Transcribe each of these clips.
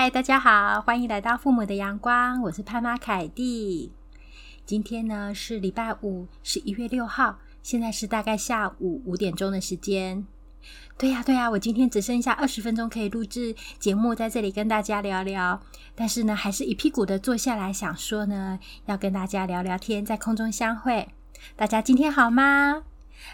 嗨，大家好，欢迎来到父母的阳光，我是潘妈凯蒂。今天呢是礼拜五，十一月六号，现在是大概下午五点钟的时间。对呀，对呀，我今天只剩下二十分钟可以录制节目，在这里跟大家聊聊。但是呢，还是一屁股的坐下来，想说呢，要跟大家聊聊天，在空中相会。大家今天好吗？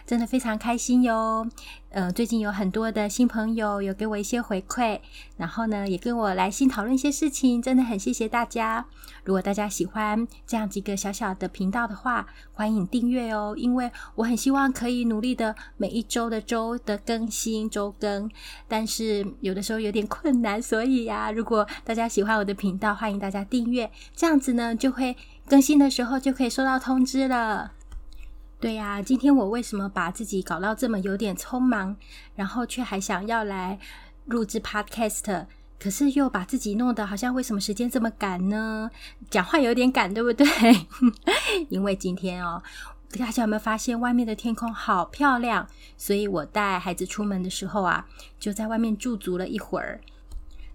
真的非常开心哟，呃，最近有很多的新朋友有给我一些回馈，然后呢，也跟我来信讨论一些事情，真的很谢谢大家。如果大家喜欢这样几个小小的频道的话，欢迎订阅哦，因为我很希望可以努力的每一周的周的更新周更，但是有的时候有点困难，所以呀，如果大家喜欢我的频道，欢迎大家订阅，这样子呢，就会更新的时候就可以收到通知了。对呀，今天我为什么把自己搞到这么有点匆忙，然后却还想要来录制 Podcast，可是又把自己弄得好像为什么时间这么赶呢？讲话有点赶，对不对？因为今天哦，大家有没有发现外面的天空好漂亮？所以我带孩子出门的时候啊，就在外面驻足了一会儿。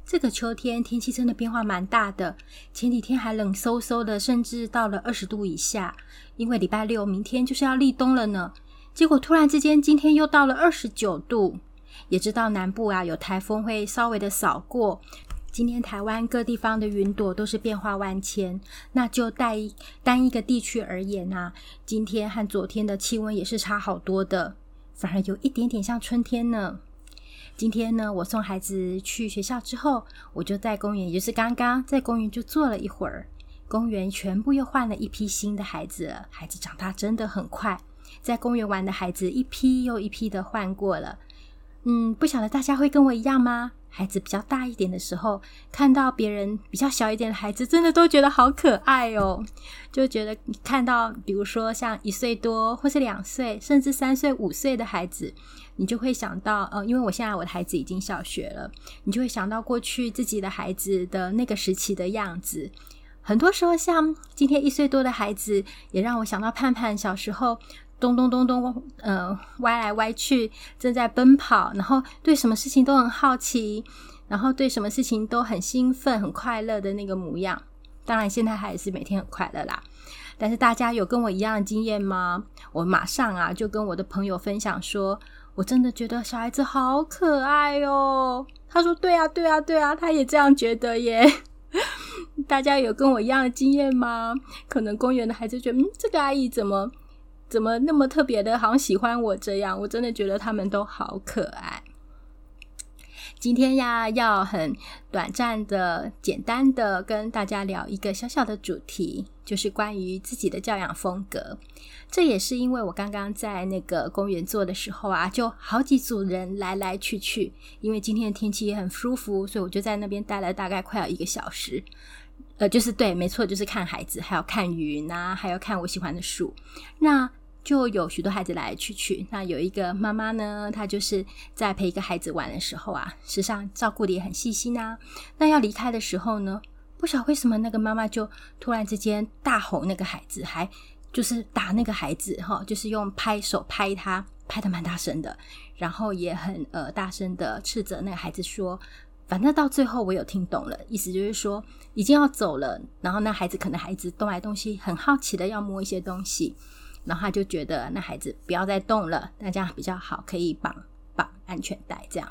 这个秋天天气真的变化蛮大的，前几天还冷飕飕的，甚至到了二十度以下。因为礼拜六明天就是要立冬了呢，结果突然之间今天又到了二十九度。也知道南部啊有台风会稍微的扫过，今天台湾各地方的云朵都是变化万千。那就带单一个地区而言啊，今天和昨天的气温也是差好多的，反而有一点点像春天呢。今天呢，我送孩子去学校之后，我就在公园，也就是刚刚在公园就坐了一会儿。公园全部又换了一批新的孩子，孩子长大真的很快，在公园玩的孩子一批又一批的换过了。嗯，不晓得大家会跟我一样吗？孩子比较大一点的时候，看到别人比较小一点的孩子，真的都觉得好可爱哦。就觉得看到，比如说像一岁多，或是两岁，甚至三岁、五岁的孩子，你就会想到，呃，因为我现在我的孩子已经小学了，你就会想到过去自己的孩子的那个时期的样子。很多时候，像今天一岁多的孩子，也让我想到盼盼小时候。咚咚咚咚，呃，歪来歪去，正在奔跑，然后对什么事情都很好奇，然后对什么事情都很兴奋、很快乐的那个模样。当然，现在还是每天很快乐啦。但是大家有跟我一样的经验吗？我马上啊就跟我的朋友分享说，我真的觉得小孩子好可爱哦。他说：“对啊，对啊，对啊，他也这样觉得耶。”大家有跟我一样的经验吗？可能公园的孩子觉得，嗯，这个阿姨怎么？怎么那么特别的，好像喜欢我这样？我真的觉得他们都好可爱。今天呀，要很短暂的、简单的跟大家聊一个小小的主题，就是关于自己的教养风格。这也是因为我刚刚在那个公园坐的时候啊，就好几组人来来去去。因为今天的天气也很舒服，所以我就在那边待了大概快要一个小时。呃，就是对，没错，就是看孩子，还有看云啊，还有看我喜欢的树。那就有许多孩子来来去去。那有一个妈妈呢，她就是在陪一个孩子玩的时候啊，实际上照顾的也很细心啊。那要离开的时候呢，不晓得为什么那个妈妈就突然之间大吼那个孩子，还就是打那个孩子哈，就是用拍手拍他，拍得蛮大声的，然后也很呃大声的斥责那个孩子说，反正到最后我有听懂了，意思就是说已经要走了，然后那孩子可能孩子动来动去，很好奇的要摸一些东西。然后他就觉得那孩子不要再动了，那这样比较好，可以绑绑安全带这样。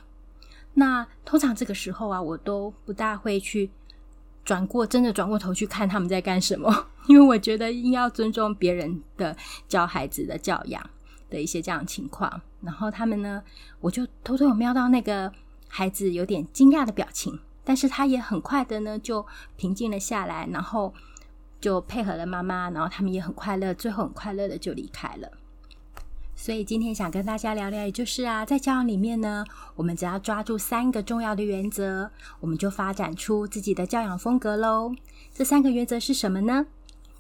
那通常这个时候啊，我都不大会去转过，真的转过头去看他们在干什么，因为我觉得应要尊重别人的教孩子的教养的一些这样的情况。然后他们呢，我就偷偷有瞄到那个孩子有点惊讶的表情，但是他也很快的呢就平静了下来，然后。就配合了妈妈，然后他们也很快乐，最后很快乐的就离开了。所以今天想跟大家聊聊，也就是啊，在教养里面呢，我们只要抓住三个重要的原则，我们就发展出自己的教养风格喽。这三个原则是什么呢？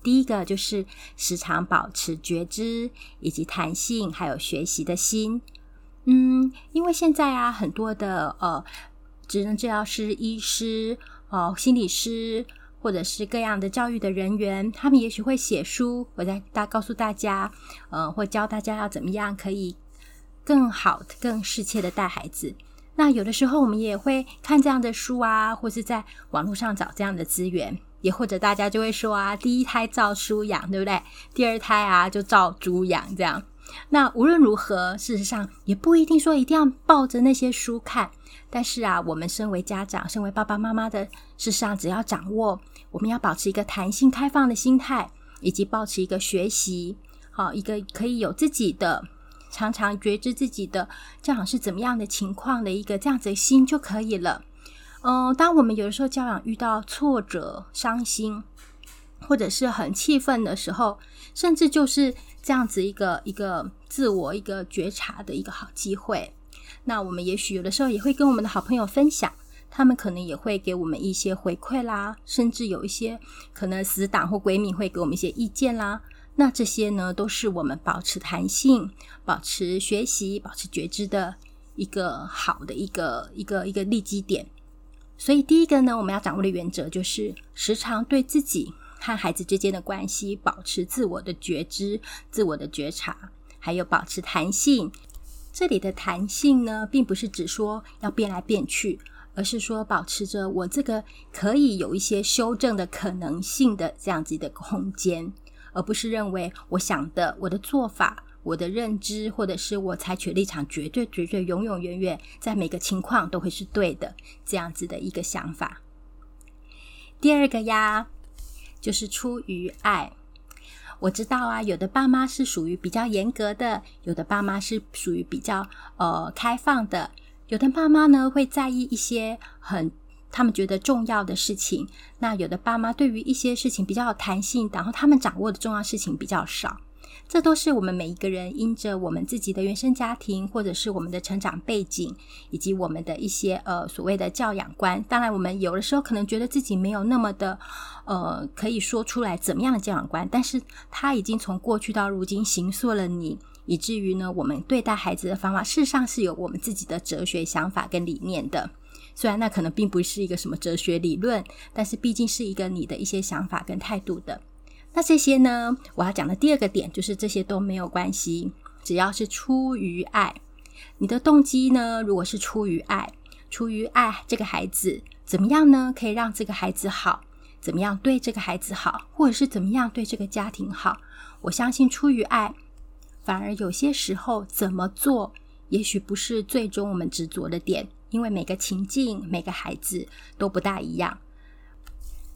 第一个就是时常保持觉知，以及弹性，还有学习的心。嗯，因为现在啊，很多的呃，职能治疗师、医师、哦、心理师。或者是各样的教育的人员，他们也许会写书，我在大告诉大家，呃，或教大家要怎么样可以更好、更适切的带孩子。那有的时候我们也会看这样的书啊，或是在网络上找这样的资源，也或者大家就会说啊，第一胎照书养，对不对？第二胎啊就照猪养这样。那无论如何，事实上也不一定说一定要抱着那些书看。但是啊，我们身为家长，身为爸爸妈妈的，事实上只要掌握，我们要保持一个弹性开放的心态，以及保持一个学习，好，一个可以有自己的，常常觉知自己的教养是怎么样的情况的一个这样子的心就可以了。嗯，当我们有的时候教养遇到挫折、伤心，或者是很气愤的时候，甚至就是这样子一个一个自我一个觉察的一个好机会。那我们也许有的时候也会跟我们的好朋友分享，他们可能也会给我们一些回馈啦，甚至有一些可能死党或闺蜜会给我们一些意见啦。那这些呢，都是我们保持弹性、保持学习、保持觉知的一个好的一个一个一个利基点。所以第一个呢，我们要掌握的原则就是时常对自己和孩子之间的关系保持自我的觉知、自我的觉察，还有保持弹性。这里的弹性呢，并不是指说要变来变去，而是说保持着我这个可以有一些修正的可能性的这样子的空间，而不是认为我想的、我的做法、我的认知，或者是我采取立场，绝对、绝对、永永远远，在每个情况都会是对的这样子的一个想法。第二个呀，就是出于爱。我知道啊，有的爸妈是属于比较严格的，有的爸妈是属于比较呃开放的，有的爸妈呢会在意一些很他们觉得重要的事情，那有的爸妈对于一些事情比较有弹性，然后他们掌握的重要事情比较少。这都是我们每一个人因着我们自己的原生家庭，或者是我们的成长背景，以及我们的一些呃所谓的教养观。当然，我们有的时候可能觉得自己没有那么的呃可以说出来怎么样的教养观，但是他已经从过去到如今形塑了你，以至于呢，我们对待孩子的方法，事实上是有我们自己的哲学想法跟理念的。虽然那可能并不是一个什么哲学理论，但是毕竟是一个你的一些想法跟态度的。那这些呢，我要讲的第二个点就是这些都没有关系，只要是出于爱，你的动机呢，如果是出于爱，出于爱这个孩子怎么样呢？可以让这个孩子好，怎么样对这个孩子好，或者是怎么样对这个家庭好？我相信出于爱，反而有些时候怎么做，也许不是最终我们执着的点，因为每个情境、每个孩子都不大一样。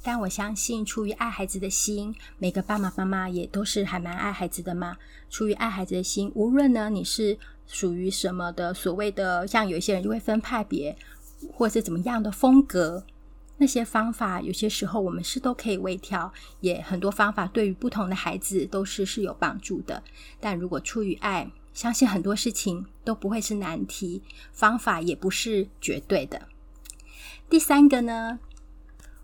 但我相信，出于爱孩子的心，每个爸爸妈妈也都是还蛮爱孩子的嘛。出于爱孩子的心，无论呢你是属于什么的所谓的，像有一些人就会分派别，或是怎么样的风格，那些方法有些时候我们是都可以微调，也很多方法对于不同的孩子都是是有帮助的。但如果出于爱，相信很多事情都不会是难题，方法也不是绝对的。第三个呢？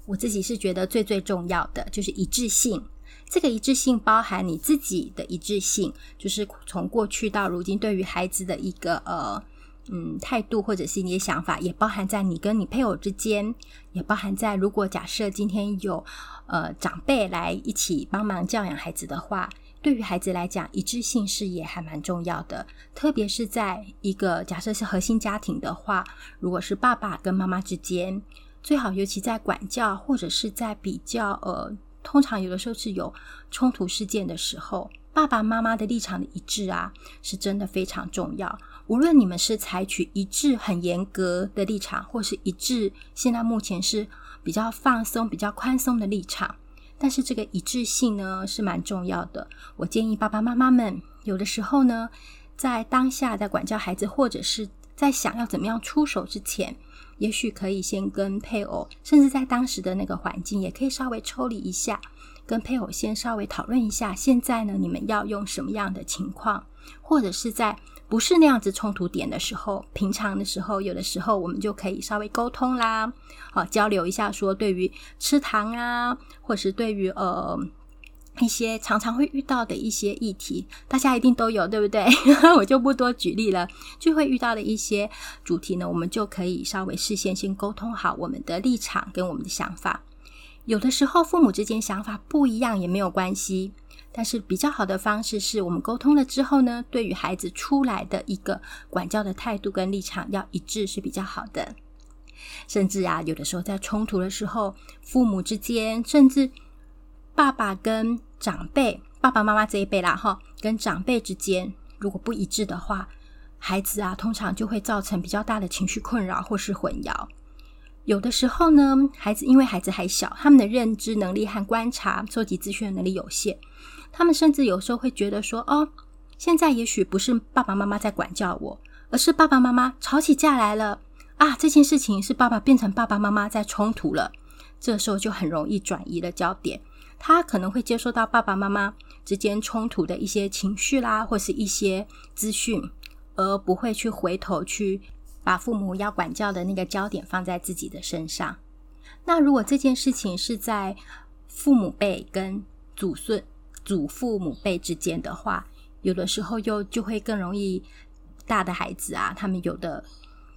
我自己是觉得最最重要的就是一致性。这个一致性包含你自己的一致性，就是从过去到如今对于孩子的一个呃嗯态度或者是你的想法，也包含在你跟你配偶之间，也包含在如果假设今天有呃长辈来一起帮忙教养孩子的话，对于孩子来讲，一致性是也还蛮重要的。特别是在一个假设是核心家庭的话，如果是爸爸跟妈妈之间。最好，尤其在管教或者是在比较，呃，通常有的时候是有冲突事件的时候，爸爸妈妈的立场的一致啊，是真的非常重要。无论你们是采取一致很严格的立场，或是一致现在目前是比较放松、比较宽松的立场，但是这个一致性呢是蛮重要的。我建议爸爸妈妈们有的时候呢，在当下在管教孩子，或者是在想要怎么样出手之前。也许可以先跟配偶，甚至在当时的那个环境，也可以稍微抽离一下，跟配偶先稍微讨论一下。现在呢，你们要用什么样的情况，或者是在不是那样子冲突点的时候，平常的时候，有的时候我们就可以稍微沟通啦，好，交流一下，说对于吃糖啊，或是对于呃。一些常常会遇到的一些议题，大家一定都有，对不对？我就不多举例了。就会遇到的一些主题呢，我们就可以稍微事先先沟通好我们的立场跟我们的想法。有的时候父母之间想法不一样也没有关系，但是比较好的方式是我们沟通了之后呢，对于孩子出来的一个管教的态度跟立场要一致是比较好的。甚至啊，有的时候在冲突的时候，父母之间，甚至爸爸跟长辈、爸爸妈妈这一辈啦，哈，跟长辈之间，如果不一致的话，孩子啊，通常就会造成比较大的情绪困扰或是混淆。有的时候呢，孩子因为孩子还小，他们的认知能力和观察、收集资讯的能力有限，他们甚至有时候会觉得说：“哦，现在也许不是爸爸妈妈在管教我，而是爸爸妈妈吵起架来了。”啊，这件事情是爸爸变成爸爸妈妈在冲突了，这时候就很容易转移了焦点。他可能会接收到爸爸妈妈之间冲突的一些情绪啦，或是一些资讯，而不会去回头去把父母要管教的那个焦点放在自己的身上。那如果这件事情是在父母辈跟祖孙、祖父母辈之间的话，有的时候又就会更容易大的孩子啊，他们有的。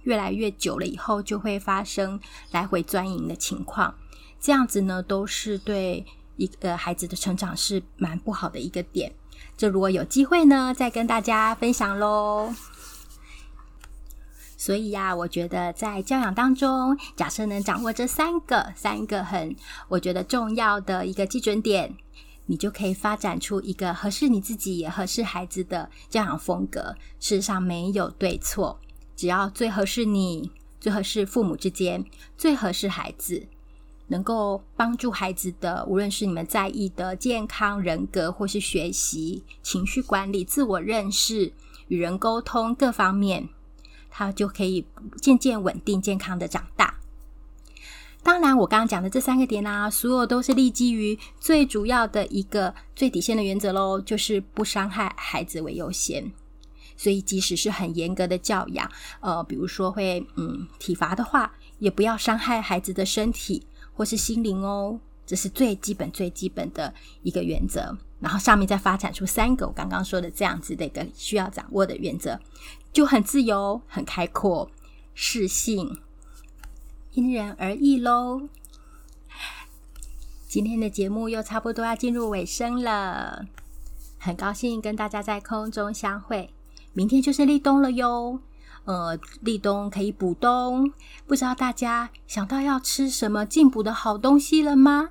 越来越久了以后，就会发生来回钻营的情况。这样子呢，都是对一个孩子的成长是蛮不好的一个点。这如果有机会呢，再跟大家分享喽。所以呀，我觉得在教养当中，假设能掌握这三个三个很我觉得重要的一个基准点，你就可以发展出一个合适你自己也合适孩子的教养风格。事实上，没有对错。只要最合适你，最合适父母之间，最合适孩子，能够帮助孩子的，无论是你们在意的健康、人格，或是学习、情绪管理、自我认识、与人沟通各方面，他就可以渐渐稳定、健康的长大。当然，我刚刚讲的这三个点啊，所有都是立基于最主要的一个最底线的原则喽，就是不伤害孩子为优先。所以，即使是很严格的教养，呃，比如说会嗯体罚的话，也不要伤害孩子的身体或是心灵哦。这是最基本、最基本的一个原则。然后上面再发展出三个我刚刚说的这样子的一个需要掌握的原则，就很自由、很开阔、适性，因人而异喽。今天的节目又差不多要进入尾声了，很高兴跟大家在空中相会。明天就是立冬了哟，呃，立冬可以补冬，不知道大家想到要吃什么进补的好东西了吗？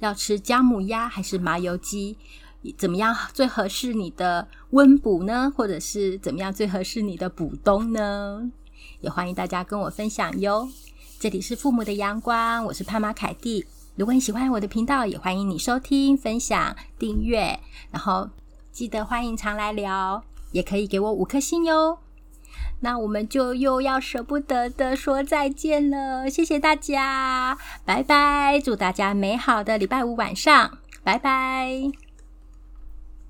要吃姜母鸭还是麻油鸡？怎么样最合适你的温补呢？或者是怎么样最合适你的补冬呢？也欢迎大家跟我分享哟。这里是父母的阳光，我是潘妈凯蒂。如果你喜欢我的频道，也欢迎你收听、分享、订阅，然后记得欢迎常来聊。也可以给我五颗星哟，那我们就又要舍不得的说再见了，谢谢大家，拜拜，祝大家美好的礼拜五晚上，拜拜。